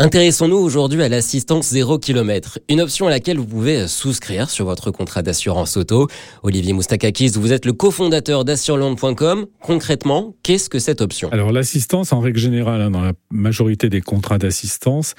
Intéressons-nous aujourd'hui à l'assistance 0 km, une option à laquelle vous pouvez souscrire sur votre contrat d'assurance auto. Olivier Moustakakis, vous êtes le cofondateur d'assureland.com. Concrètement, qu'est-ce que cette option? Alors l'assistance, en règle générale, hein, dans la majorité des contrats d'assistance,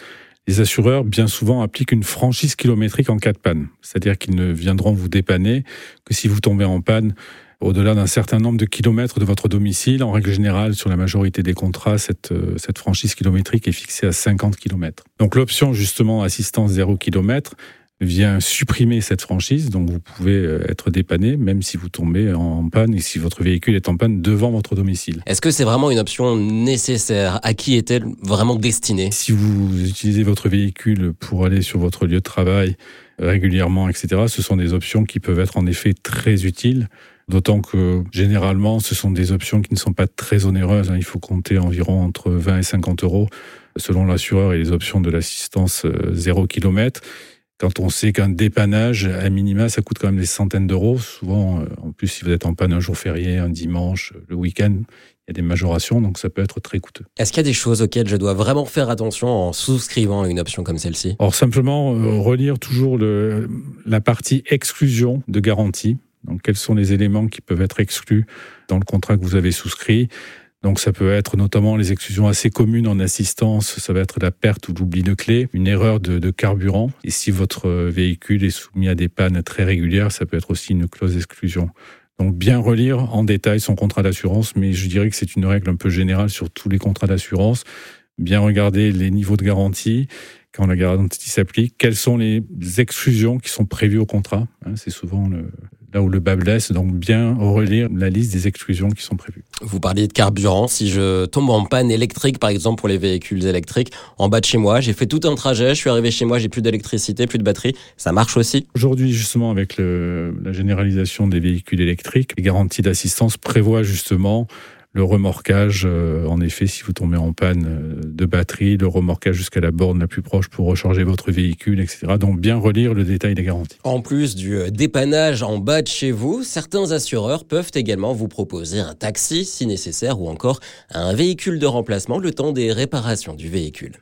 les assureurs, bien souvent, appliquent une franchise kilométrique en cas de panne. C'est-à-dire qu'ils ne viendront vous dépanner que si vous tombez en panne au-delà d'un certain nombre de kilomètres de votre domicile. En règle générale, sur la majorité des contrats, cette, euh, cette franchise kilométrique est fixée à 50 km. Donc l'option justement assistance 0 km vient supprimer cette franchise, donc vous pouvez euh, être dépanné même si vous tombez en panne et si votre véhicule est en panne devant votre domicile. Est-ce que c'est vraiment une option nécessaire? À qui est-elle vraiment destinée? Si vous utilisez votre véhicule pour aller sur votre lieu de travail régulièrement, etc., ce sont des options qui peuvent être en effet très utiles. D'autant que généralement, ce sont des options qui ne sont pas très onéreuses. Hein. Il faut compter environ entre 20 et 50 euros selon l'assureur et les options de l'assistance 0 euh, km. Quand on sait qu'un dépannage, à minima, ça coûte quand même des centaines d'euros. Souvent, euh, en plus, si vous êtes en panne un jour férié, un dimanche, le week-end, il y a des majorations, donc ça peut être très coûteux. Est-ce qu'il y a des choses auxquelles je dois vraiment faire attention en souscrivant à une option comme celle-ci? Or, simplement, euh, relire toujours le, la partie exclusion de garantie. Donc, quels sont les éléments qui peuvent être exclus dans le contrat que vous avez souscrit? Donc ça peut être notamment les exclusions assez communes en assistance, ça va être la perte ou l'oubli de clé, une erreur de, carburant. Et si votre véhicule est soumis à des pannes très régulières, ça peut être aussi une clause d'exclusion. Donc bien relire en détail son contrat d'assurance, mais je dirais que c'est une règle un peu générale sur tous les contrats d'assurance. Bien regarder les niveaux de garantie quand la garantie s'applique, quelles sont les exclusions qui sont prévues au contrat. Hein, c'est souvent le, là où le bas blesse, donc bien relire la liste des exclusions qui sont prévues. Vous parliez de carburant. Si je tombe en panne électrique, par exemple pour les véhicules électriques, en bas de chez moi, j'ai fait tout un trajet, je suis arrivé chez moi, j'ai plus d'électricité, plus de batterie, ça marche aussi Aujourd'hui, justement, avec le, la généralisation des véhicules électriques, les garanties d'assistance prévoient justement le remorquage, euh, en effet, si vous tombez en panne euh, de batterie, le remorquage jusqu'à la borne la plus proche pour recharger votre véhicule, etc. Donc bien relire le détail des garanties. En plus du euh, dépannage en bas de chez vous, certains assureurs peuvent également vous proposer un taxi si nécessaire ou encore un véhicule de remplacement le temps des réparations du véhicule.